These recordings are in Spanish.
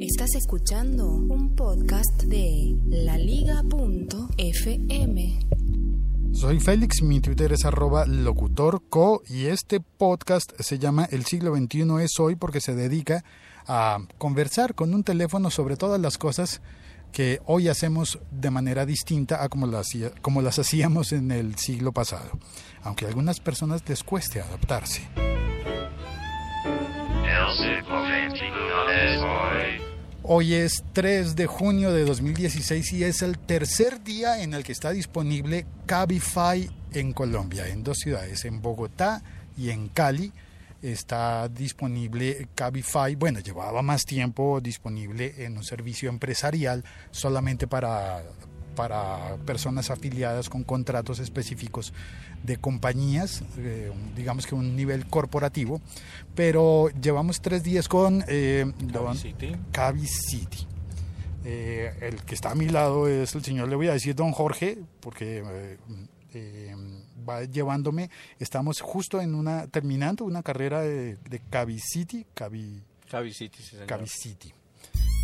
Estás escuchando un podcast de laliga.fm. Soy Félix, mi Twitter es arroba locutorco y este podcast se llama El siglo XXI es hoy porque se dedica a conversar con un teléfono sobre todas las cosas que hoy hacemos de manera distinta a como las, como las hacíamos en el siglo pasado, aunque a algunas personas les cueste adaptarse. Hoy es 3 de junio de 2016 y es el tercer día en el que está disponible Cabify en Colombia, en dos ciudades, en Bogotá y en Cali. Está disponible Cabify, bueno, llevaba más tiempo disponible en un servicio empresarial solamente para para personas afiliadas con contratos específicos de compañías, eh, digamos que un nivel corporativo, pero llevamos tres días con eh, Cavi City. Eh, el que está a mi lado es el señor, le voy a decir don Jorge, porque va llevándome, estamos justo en una, terminando una carrera de, de Cavi City, Cavi, City, sí, Cavi City.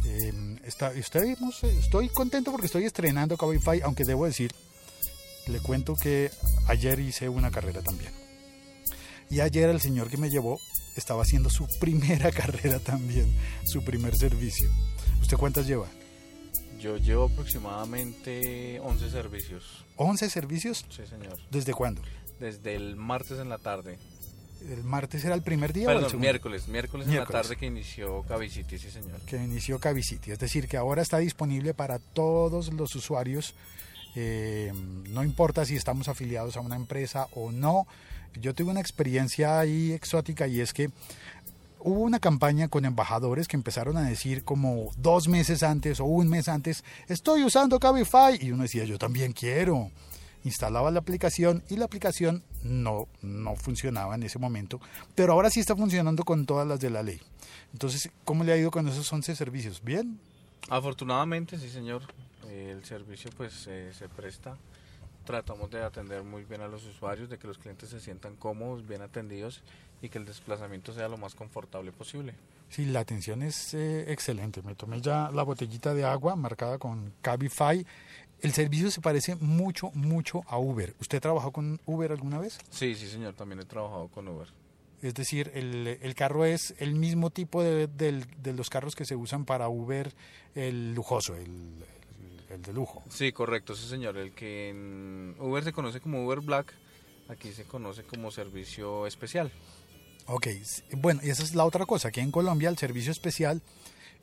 Eh, está, estoy, estoy contento porque estoy estrenando Cabify, aunque debo decir, le cuento que ayer hice una carrera también. Y ayer el señor que me llevó estaba haciendo su primera carrera también, su primer servicio. ¿Usted cuántas lleva? Yo llevo aproximadamente 11 servicios. ¿11 servicios? Sí, señor. ¿Desde cuándo? Desde el martes en la tarde el martes era el primer día Perdón, o el miércoles, miércoles, en la tarde que inició Cavicity, sí señor. Que inició Cavicity, es decir, que ahora está disponible para todos los usuarios, eh, no importa si estamos afiliados a una empresa o no. Yo tuve una experiencia ahí exótica y es que hubo una campaña con embajadores que empezaron a decir como dos meses antes o un mes antes, estoy usando Cabify y uno decía, yo también quiero instalaba la aplicación y la aplicación no, no funcionaba en ese momento, pero ahora sí está funcionando con todas las de la ley. Entonces, ¿cómo le ha ido con esos 11 servicios? ¿Bien? Afortunadamente, sí, señor. El servicio pues se presta. Tratamos de atender muy bien a los usuarios, de que los clientes se sientan cómodos, bien atendidos y que el desplazamiento sea lo más confortable posible. Sí, la atención es eh, excelente. Me tomé ya la botellita de agua marcada con Cabify el servicio se parece mucho, mucho a Uber. ¿Usted trabajó con Uber alguna vez? Sí, sí, señor, también he trabajado con Uber. Es decir, el, carro es el mismo tipo de, los carros que se usan para Uber, el lujoso, el, de lujo. Sí, correcto, sí, señor. El que en Uber se conoce como Uber Black, aquí se conoce como servicio especial. Ok, bueno, y esa es la otra cosa. Aquí en Colombia el servicio especial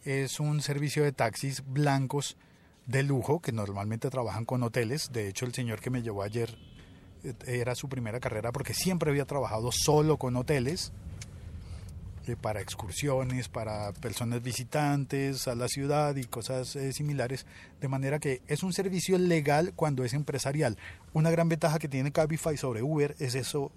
es un servicio de taxis blancos de lujo que normalmente trabajan con hoteles. De hecho, el señor que me llevó ayer eh, era su primera carrera porque siempre había trabajado solo con hoteles eh, para excursiones, para personas visitantes a la ciudad y cosas eh, similares, de manera que es un servicio legal cuando es empresarial. Una gran ventaja que tiene Cabify sobre Uber es eso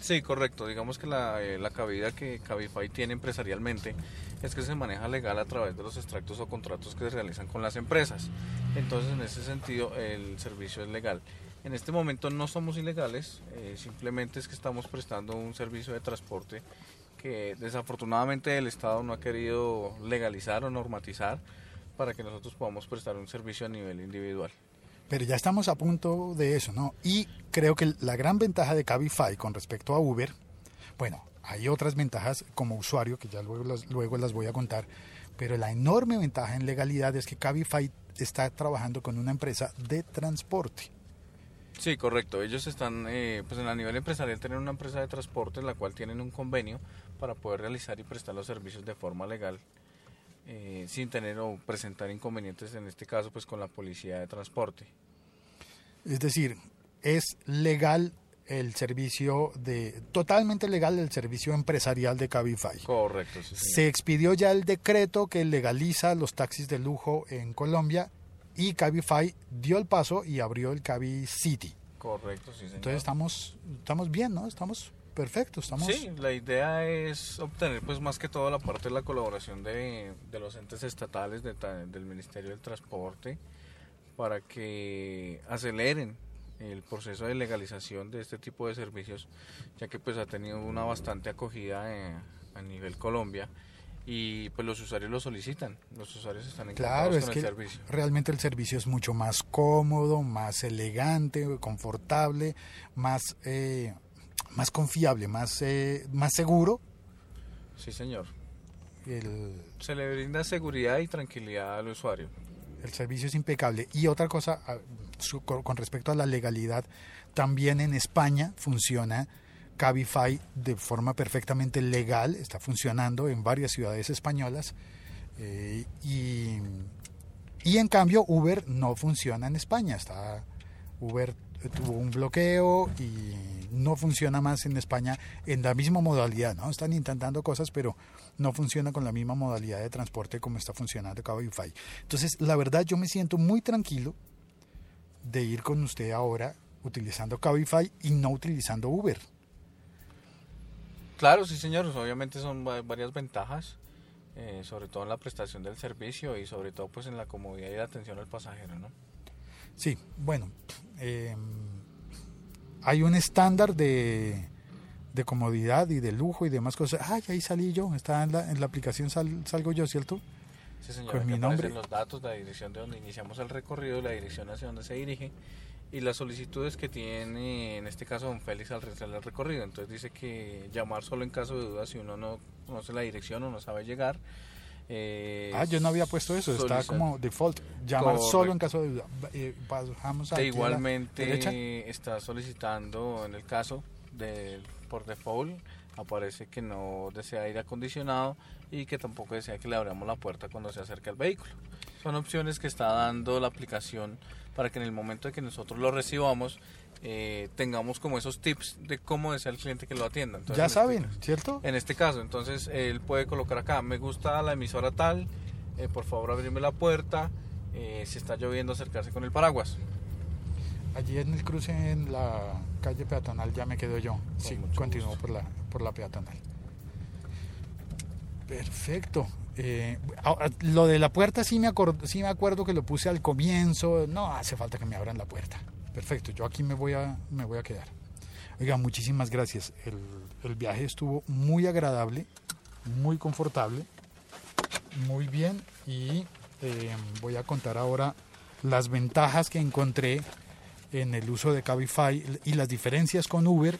Sí, correcto. Digamos que la, la cabida que Cabify tiene empresarialmente es que se maneja legal a través de los extractos o contratos que se realizan con las empresas. Entonces, en ese sentido, el servicio es legal. En este momento no somos ilegales, eh, simplemente es que estamos prestando un servicio de transporte que desafortunadamente el Estado no ha querido legalizar o normatizar para que nosotros podamos prestar un servicio a nivel individual. Pero ya estamos a punto de eso, ¿no? Y creo que la gran ventaja de Cabify con respecto a Uber, bueno, hay otras ventajas como usuario que ya luego las, luego las voy a contar, pero la enorme ventaja en legalidad es que Cabify está trabajando con una empresa de transporte. Sí, correcto. Ellos están, eh, pues a nivel empresarial, tienen una empresa de transporte en la cual tienen un convenio para poder realizar y prestar los servicios de forma legal, eh, sin tener o presentar inconvenientes, en este caso, pues con la policía de transporte. Es decir, es legal el servicio de totalmente legal el servicio empresarial de Cabify. Correcto. Se expidió ya el decreto que legaliza los taxis de lujo en Colombia y Cabify dio el paso y abrió el Cabi City. Correcto, sí, señor. Entonces estamos estamos bien, ¿no? Estamos perfectos, estamos Sí, la idea es obtener pues más que todo la parte de la colaboración de, de los entes estatales del Ministerio del Transporte para que aceleren el proceso de legalización de este tipo de servicios, ya que pues ha tenido una bastante acogida eh, a nivel Colombia y pues los usuarios lo solicitan, los usuarios están Claro, encantados es con que el servicio. realmente el servicio es mucho más cómodo, más elegante, confortable, más, eh, más confiable, más, eh, más seguro. Sí, señor. El, Se le brinda seguridad y tranquilidad al usuario. el servicio es impecable. Y otra cosa, con respecto a la legalidad, también en España funciona Cabify de forma perfectamente legal, está funcionando en varias ciudades españolas. eh, y, y en cambio Uber no funciona en España. Está, Uber tuvo un bloqueo y no funciona más en España en la misma modalidad. ¿no? Están intentando cosas, pero no funciona con la misma modalidad de transporte como está funcionando Cabify. Entonces, la verdad, yo me siento muy tranquilo de ir con usted ahora utilizando Cabify y no utilizando Uber. Claro, sí, señor. Obviamente son va- varias ventajas, eh, sobre todo en la prestación del servicio y sobre todo pues en la comodidad y la atención al pasajero, ¿no? Sí, bueno, eh, hay un estándar de, de comodidad y de lujo y demás cosas. Ay, ahí salí yo, está en la, en la aplicación, sal- salgo yo, ¿cierto? Sí, señor. Con mi nombre. los datos, la dirección de donde iniciamos el recorrido, la dirección hacia donde se dirige y las solicitudes que tiene, en este caso, don Félix al realizar el recorrido. Entonces dice que llamar solo en caso de duda si uno no conoce la dirección o no sabe llegar. Eh, Ah, yo no había puesto eso, está como default. Llamar Correcto. solo en caso de duda. Eh, bajamos De igualmente está solicitando en el caso de por default aparece que no desea aire acondicionado y que tampoco desea que le abramos la puerta cuando se acerque al vehículo. Son opciones que está dando la aplicación para que en el momento de que nosotros lo recibamos eh, tengamos como esos tips de cómo desea el cliente que lo atienda. Entonces, Ya este saben, ¿cierto? en este caso, entonces él puede colocar acá, me gusta la emisora tal, eh, por favor abrirme la puerta, eh, si está lloviendo acercarse con el paraguas. Allí en el cruce en la calle peatonal ya me quedo yo. Sí, continúo por la, por la peatonal. Perfecto. Eh, lo de la puerta sí me, acor- sí me acuerdo que lo puse al comienzo. No hace falta que me abran la puerta. Perfecto, yo aquí me voy a, me voy a quedar. Oiga, muchísimas gracias. El, el viaje estuvo muy agradable, muy confortable, muy bien y eh, voy a contar ahora las ventajas que encontré en el uso de Cabify y las diferencias con Uber,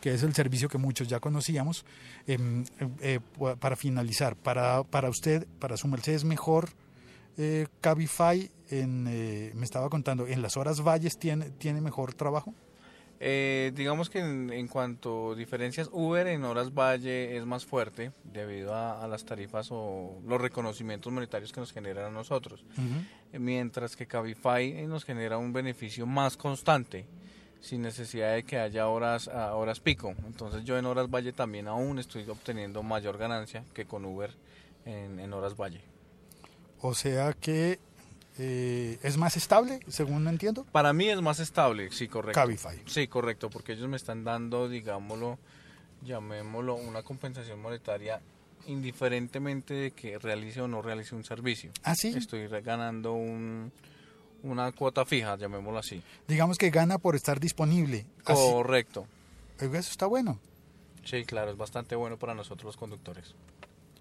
que es el servicio que muchos ya conocíamos. Em, eh, pu- para finalizar, para, para usted, para su merced, es mejor eh, Cabify, en, eh, me estaba contando, en las horas valles tiene, tiene mejor trabajo. Eh, digamos que en, en cuanto a diferencias, Uber en horas valle es más fuerte debido a, a las tarifas o los reconocimientos monetarios que nos generan a nosotros, Eh, mientras que Cabify eh, nos genera un beneficio más constante sin necesidad de que haya horas a horas pico. Entonces yo en horas valle también aún estoy obteniendo mayor ganancia que con Uber en, en horas valle. O sea que eh, es más estable, según entiendo, Para mí es más estable, sí, correcto. Cabify. Sí, correcto, porque ellos me están dando, digámoslo, llamémoslo, una compensación monetaria indiferentemente de que realice o no realice un servicio. Ah, sí. Estoy ganando un, una cuota fija, llamémoslo así. Digamos que gana por estar disponible. Así- Correcto. Eso está bueno. Sí, claro, es bastante bueno para nosotros los conductores.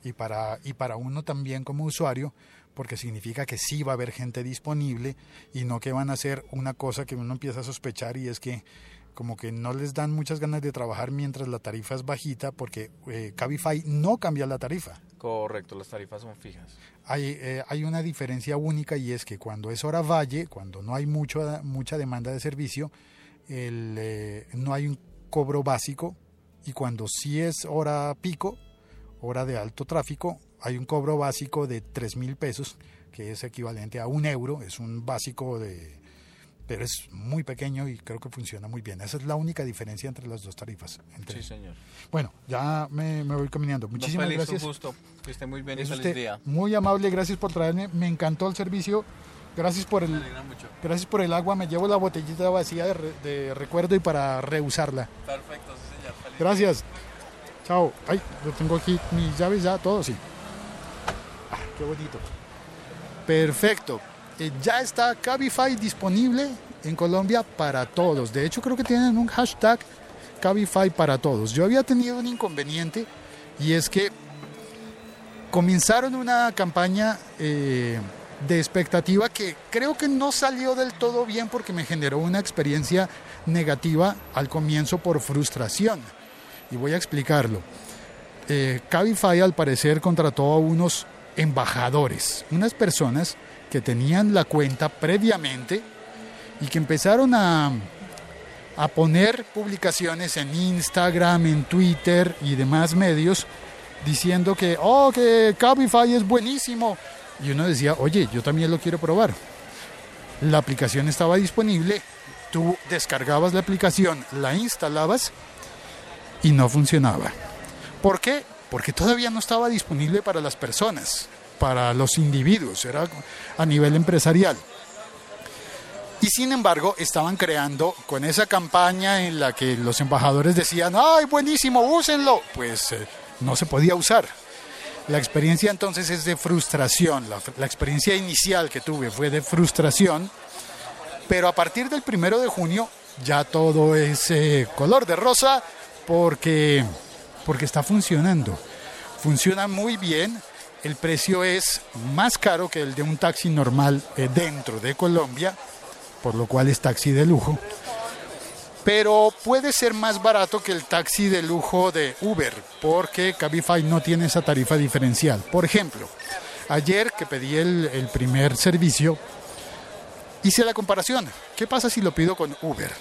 y para, y para uno también como usuario, porque significa que sí va a haber gente disponible y no que van a hacer una cosa que uno empieza a sospechar y es que como que no les dan muchas ganas de trabajar mientras la tarifa es bajita porque eh, Cabify no cambia la tarifa. Correcto, las tarifas son fijas. Hay, eh, hay una diferencia única y es que cuando es hora valle, cuando no hay mucho, mucha demanda de servicio, el, eh, no hay un cobro básico y cuando sí es hora pico, hora de alto tráfico, hay un cobro básico de 3 mil pesos, que es equivalente a un euro, es un básico de... pero es muy pequeño y creo que funciona muy bien. Esa es la única diferencia entre las dos tarifas. entre- Sí, señor. Bueno, ya me, me voy caminando. Muchísimas Félix, gracias. un gusto. Que esté muy bien y Es feliz usted día. muy amable, gracias por traerme, me encantó el servicio, gracias por el, mucho. gracias por el agua, me llevo la botellita vacía de, re- de recuerdo y para reusarla. Perfecto, sí, señor. Feliz Gracias. Chao. Ay, yo tengo aquí mis llaves ya, todo, sí. Ah, qué bonito. Perfecto. Ya está Cabify disponible en Colombia para todos. De hecho, creo que tienen un hashtag Cabify para todos. Yo había tenido un inconveniente y es que comenzaron una campaña eh, de expectativa que creo que no salió del todo bien porque me generó una experiencia negativa al comienzo por frustración. Y voy a explicarlo. Eh, Cabify al parecer contrató a unos embajadores, unas personas que tenían la cuenta previamente y que empezaron a, a poner publicaciones en Instagram, en Twitter y demás medios diciendo que, oh, que Cabify es buenísimo. Y uno decía, oye, yo también lo quiero probar. La aplicación estaba disponible, tú descargabas la aplicación, la instalabas y no funcionaba. ¿Por qué? Porque todavía no estaba disponible para las personas, para los individuos, era a nivel empresarial. Y sin embargo, estaban creando con esa campaña en la que los embajadores decían, ¡ay, buenísimo, úsenlo! Pues eh, no se podía usar. La experiencia entonces es de frustración. La, experiencia inicial que tuve fue de frustración. Pero a partir del primero de junio ya todo es eh, color de rosa porque, porque está funcionando. Funciona muy bien. El precio es más caro que el de un taxi normal eh, dentro de Colombia, por lo cual es taxi de lujo pero puede ser más barato que el taxi de lujo de Uber, porque Cabify no tiene esa tarifa diferencial. Por ejemplo, ayer que pedí el, el, primer servicio, hice la comparación. ¿Qué pasa si lo pido con Uber?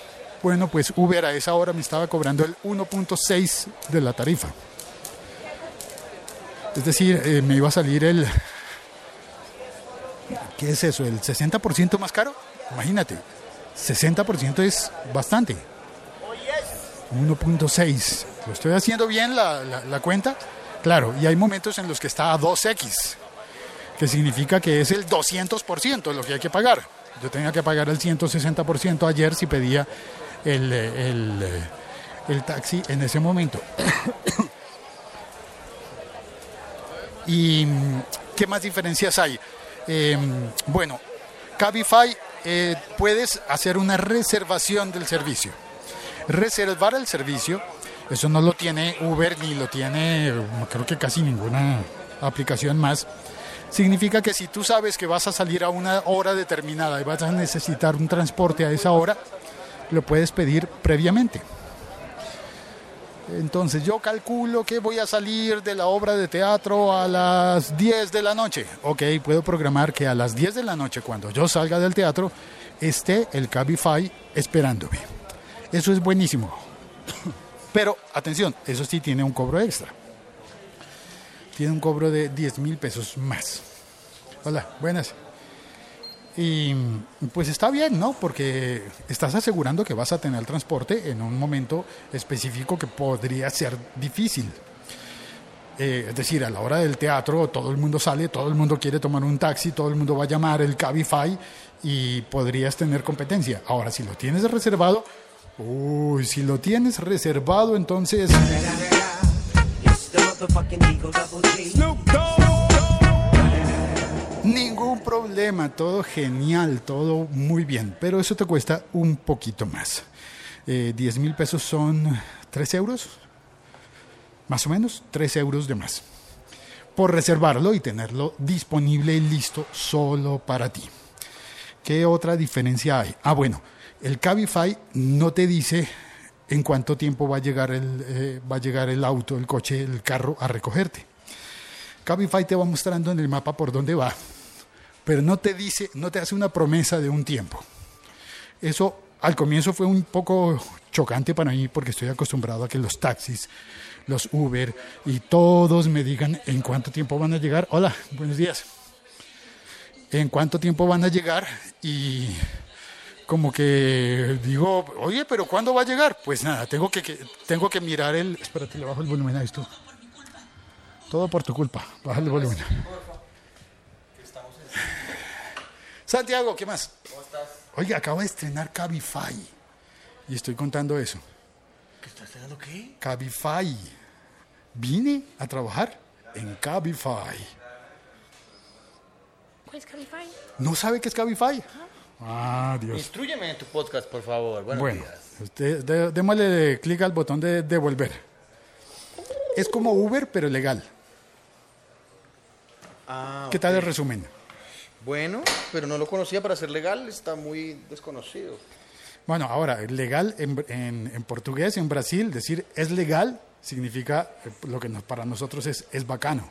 Bueno, pues Uber a esa hora me estaba cobrando el 1.6 de la tarifa. Es decir, eh, me iba a salir el... ¿Qué es eso? ¿El 60% más caro? Imagínate. 60% es bastante. 1.6. ¿Lo estoy haciendo bien la, cuenta? Claro, y hay momentos en los que está a 2x, que significa que es el 200% lo que hay que pagar. Yo tenía que pagar el 160% ayer si pedía el, el, el taxi en ese momento. ¿Y qué más diferencias hay? Eh, bueno, Cabify eh, puedes hacer una reservación del servicio. Reservar el servicio, eso no lo tiene Uber ni lo tiene, creo que casi ninguna aplicación más. Significa que si tú sabes que vas a salir a una hora determinada y vas a necesitar un transporte a esa hora, lo puedes pedir previamente. Entonces yo calculo que voy a salir de la obra de teatro a las 10 de la noche. Ok, puedo programar que a las 10 de la noche, cuando yo salga del teatro, esté el Cabify esperándome. Eso es buenísimo. Pero atención, eso sí tiene un cobro extra. Tiene un cobro de 10 mil pesos más. Hola, buenas. Y pues está bien, ¿no? Porque estás asegurando que vas a tener transporte en un momento específico que podría ser difícil. Eh, es decir, a la hora del teatro todo el mundo sale, todo el mundo quiere tomar un taxi, todo el mundo va a llamar el Cabify y podrías tener competencia. Ahora, si lo tienes reservado, uy, si lo tienes reservado, entonces... Ningún problema, todo genial, todo muy bien, pero eso te cuesta un poquito más. Eh, 10 mil pesos son 3 euros, más o menos 3 euros de más, por reservarlo y tenerlo disponible y listo solo para ti. ¿Qué otra diferencia hay? Ah, bueno, el Cabify no te dice en cuánto tiempo va a llegar el, eh, va a llegar el auto, el coche, el carro a recogerte. Cabify te va mostrando en el mapa por dónde va, pero no te dice, no te hace una promesa de un tiempo. Eso al comienzo fue un poco chocante para mí porque estoy acostumbrado a que los taxis, los Uber y todos me digan en cuánto tiempo van a llegar. Hola, buenos días. En cuánto tiempo van a llegar y como que digo, oye, pero ¿cuándo va a llegar? Pues nada, tengo que, tengo que mirar el... Espérate, le bajo el volumen a esto. Todo por tu culpa. Baja el volumen. Santiago, ¿qué más? ¿Cómo estás? Oiga, acabo de estrenar Cabify. Y estoy contando eso. ¿Qué estás estrenando qué? Cabify. Vine a trabajar en Cabify. ¿Cuál es Cabify? ¿No sabe qué es Cabify? Ah, Dios. Instrúyeme en tu podcast, por favor. Buenos Bueno, días. usted, de- démosle clic al botón de devolver. Es como Uber, pero legal. Ah, ¿Qué tal el resumen? Bueno, pero no lo conocía para ser legal, está muy desconocido. Bueno, ahora, legal en, en- en portugués, en Brasil, decir es legal significa eh, lo que nos- para nosotros es, es bacano,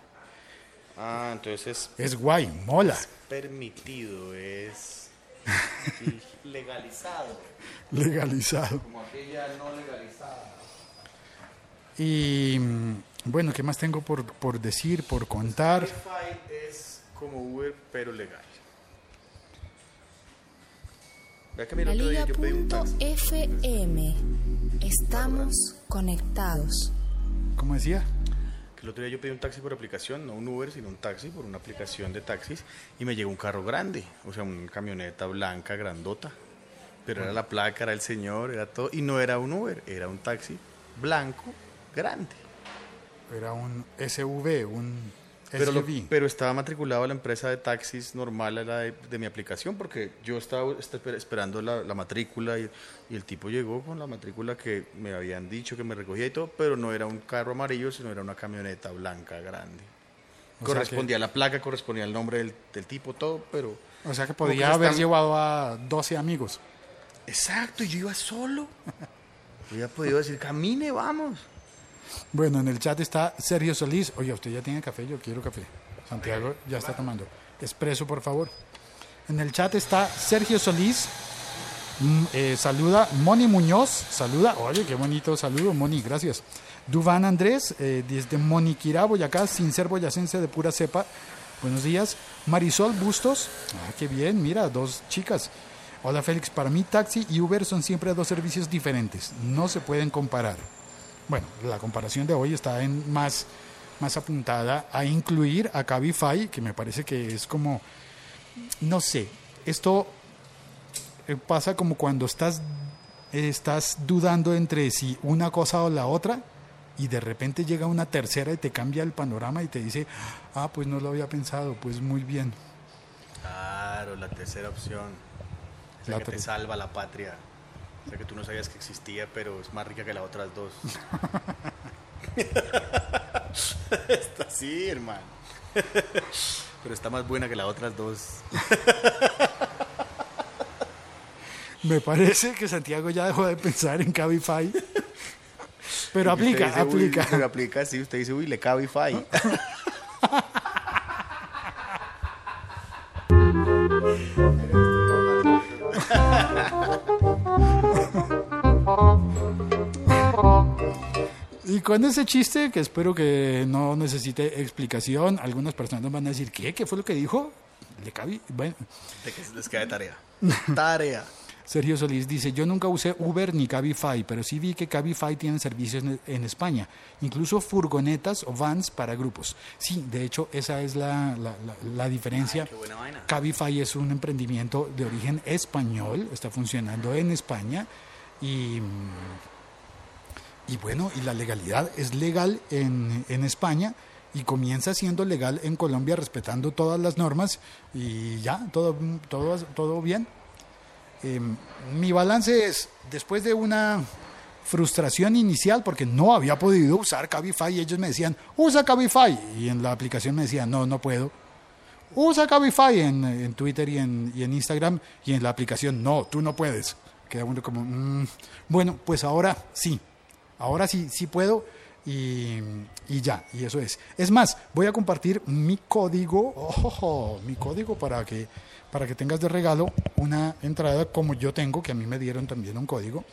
Ah, entonces es guay, mola, es permitido, es legalizado, legalizado. como aquella no legalizada. Y mm, bueno, ¿qué más tengo por, por decir, por contar? Spotify es como Uber, pero legal. Laliga.fm. Estamos conectados. ¿Cómo decía? Que el otro día yo pedí un taxi por aplicación, no un Uber, sino un taxi por una aplicación de taxis, y me llegó un carro grande, o sea, una camioneta blanca, grandota. Pero era la placa, era el señor, era todo, y no era un Uber, era un taxi blanco, grande. Era un SV, un Pero, lo- SUV. pero estaba matriculado a la empresa de taxis normal, a la de, de mi aplicación, porque yo estaba est- esperando la, la matrícula y, y el tipo llegó con la matrícula que me habían dicho que me recogía y todo, pero no era un carro amarillo, sino era una camioneta blanca grande. O correspondía a la placa, correspondía al nombre del, del tipo, todo, pero... O sea que podía haber están- llevado a 12 amigos. Exacto, y yo iba solo. Hubiera podido decir, camine, vamos. Bueno, en el chat está Sergio Solís. Oye, usted ya tiene café, yo quiero café. Santiago ya está tomando. Expreso, por favor. En el chat está Sergio Solís. Mm, eh, saluda Moni Muñoz. Saluda. Oye, qué bonito saludo, Moni, gracias. Duván Andrés, eh, desde Moniquirá, Boyacá, sin ser boyacense de pura cepa. Buenos días. Marisol Bustos. Ah, qué bien, mira, dos chicas. Hola Félix, para mí taxi y Uber son siempre dos servicios diferentes. No se pueden comparar. Bueno, la comparación de hoy está en más, más apuntada a incluir a Cabify, que me parece que es como, no sé, esto eh, pasa como cuando estás, estás dudando entre si una cosa o la otra y de repente llega una tercera y te cambia el panorama y te dice, ah, pues no lo había pensado, pues muy bien. Claro, la tercera opción. Esa La que te salva la patria. O sea que tú no sabías que existía, pero es más rica que las otras dos. está así, hermano. pero está más buena que las otras dos. Me parece que Santiago ya dejó de pensar en Cabify. Pero aplica, uy, aplica. pero aplica, sí. Usted dice, uy, le Cabify. Y con ese chiste, que espero que no necesite explicación, algunas personas van a decir, ¿qué? ¿Qué fue lo que dijo? Le cabi- Bueno, les queda de tarea. Tarea. Sergio Solís dice, yo nunca usé Uber ni Cabify, pero sí vi que Cabify tiene servicios en, España, incluso furgonetas o vans para grupos. Sí, de hecho, esa es la, la- la- la diferencia. Qué buena vaina. Cabify es un emprendimiento de origen español, está funcionando en España y, mm, y bueno, y la legalidad es legal en, en España y comienza siendo legal en Colombia respetando todas las normas y ya, todo, todo, todo bien. Eh, mi balance es, después de una frustración inicial, porque no había podido usar Cabify, y ellos me decían, usa Cabify, y en la aplicación me decían, no, no puedo. Usa Cabify en, en Twitter y en, y en Instagram, y en la aplicación, no, tú no puedes. Queda uno como, "Mm, bueno, pues ahora sí, ahora sí, sí puedo, y, ya, y eso es. Es más, voy a compartir mi código, ojo, mi código para que, para que tengas de regalo una entrada como yo tengo, que a mí me dieron también un código.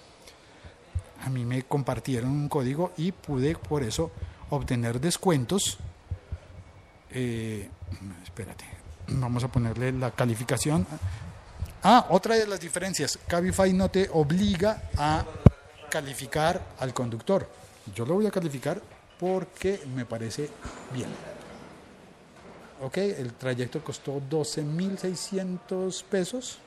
A mí me compartieron un código y pude por eso obtener descuentos. Eh, espérate, vamos a ponerle la calificación. Ah, otra de las diferencias, Cabify no te obliga a calificar al conductor. Yo lo voy a calificar porque me parece bien. Ok, el trayecto costó 12.600 pesos.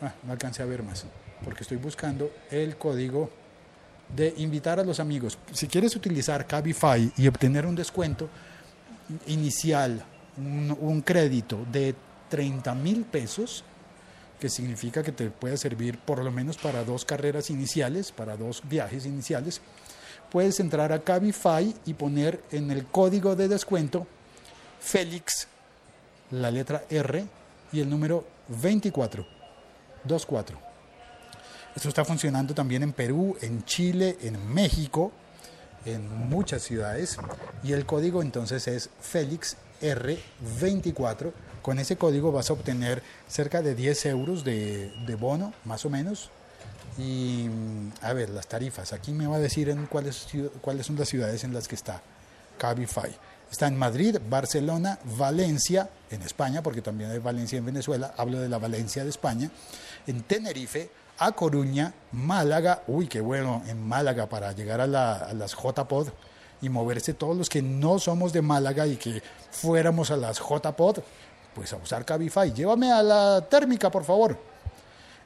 Ah, no alcancé a ver más, porque estoy buscando el código de invitar a los amigos. Si quieres utilizar Cabify y obtener un descuento inicial, un, un crédito de 30 mil pesos, que significa que te puede servir por lo menos para dos carreras iniciales, para dos viajes iniciales, puedes entrar a Cabify y poner en el código de descuento Félix, la letra R y el número 24, 24. Esto está funcionando también en Perú, en Chile, en México, en muchas ciudades. Y el código entonces es Félix R24. Con ese código vas a obtener cerca de 10 euros de, de bono, más o menos. Y mm, a ver, las tarifas. Aquí me va a decir en cuáles, cuáles son las ciudades en las que está Cabify. Está en Madrid, Barcelona, Valencia, en España, porque también hay Valencia en Venezuela, hablo de la Valencia de España, en Tenerife, A Coruña, Málaga, uy, qué bueno, en Málaga para llegar a, la- a las JPod y moverse todos los que no somos de Málaga y que fuéramos a las JPod, pues a usar Cabify. Llévame a la térmica, por favor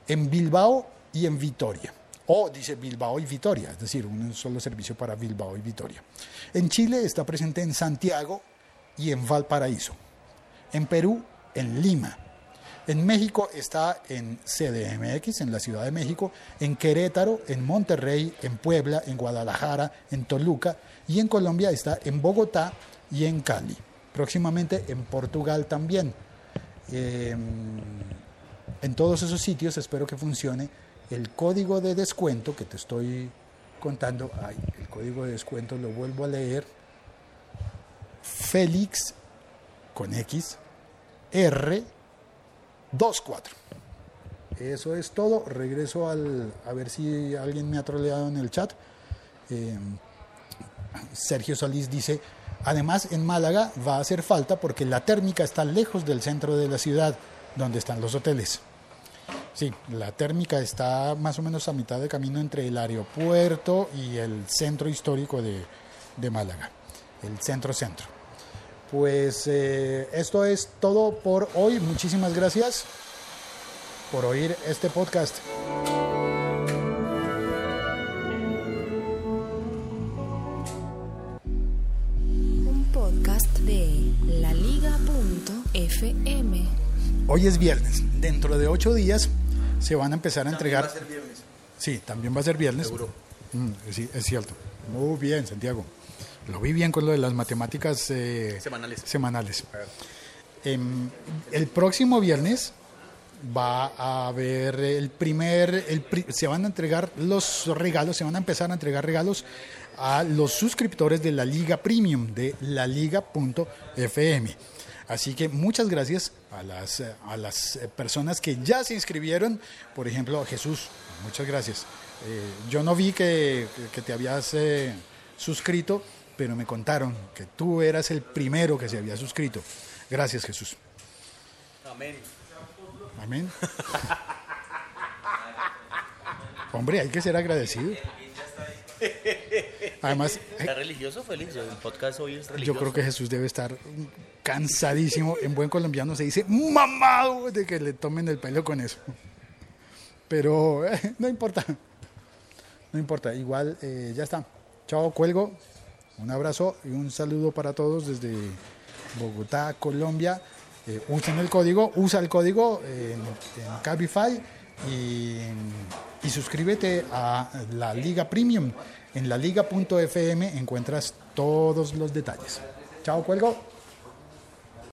en Bilbao y en Vitoria. O dice Bilbao y Vitoria, es decir, un solo servicio para Bilbao y Vitoria. En Chile está presente en Santiago y en Valparaíso. En Perú, en Lima. En México está en CDMX, en la Ciudad de México, en Querétaro, en Monterrey, en Puebla, en Guadalajara, en Toluca y en Colombia está en Bogotá y en Cali. Próximamente en Portugal también. Eh, en todos esos sitios espero que funcione el código de descuento que te estoy contando. Ay, el código de descuento lo vuelvo a leer. Félix con X R 24. Eso es todo. Regreso al a ver si alguien me ha troleado en el chat. Eh, Sergio Solís dice, además en Málaga va a hacer falta porque la térmica está lejos del centro de la ciudad, donde están los hoteles. Sí, la térmica está más o menos a mitad de camino entre el aeropuerto y el centro histórico de, Málaga, el centro-centro. Pues eh, esto es todo por hoy. Muchísimas gracias por oír este podcast. Un podcast de laliga.fm. Hoy es viernes. Dentro de ocho días se van a empezar a entregar. Va a ser viernes. Sí, también va a ser viernes. Seguro. Mm, sí, es cierto. Muy bien, Santiago. Lo vi bien con lo de las matemáticas eh, Semanales. semanales. Em, el próximo viernes va a haber el primer, el pri- se van a entregar los regalos, se van a empezar a entregar regalos a los suscriptores de la Liga Premium de laliga.fm. Así que muchas gracias a las, a las personas que ya se inscribieron. Por ejemplo, Jesús, muchas gracias. Eh, yo no vi que, que te habías eh, suscrito, pero me contaron que tú eras el primero que se había suscrito. Gracias, Jesús. Amén. Amén. Hombre, hay que ser agradecido. Además, ¿Está religioso, Félix? El podcast hoy es yo religioso. creo que Jesús debe estar cansadísimo. En buen colombiano se dice mamado de que le tomen el pelo con eso. Pero eh, no importa. No importa. Igual eh, ya está. Chao, cuelgo. Un abrazo y un saludo para todos desde Bogotá, Colombia. Eh, usen el código, usa el código en, Cabify y, y suscríbete a la Liga Premium. En la liga.fm encuentras todos los detalles. Chao, cuelgo.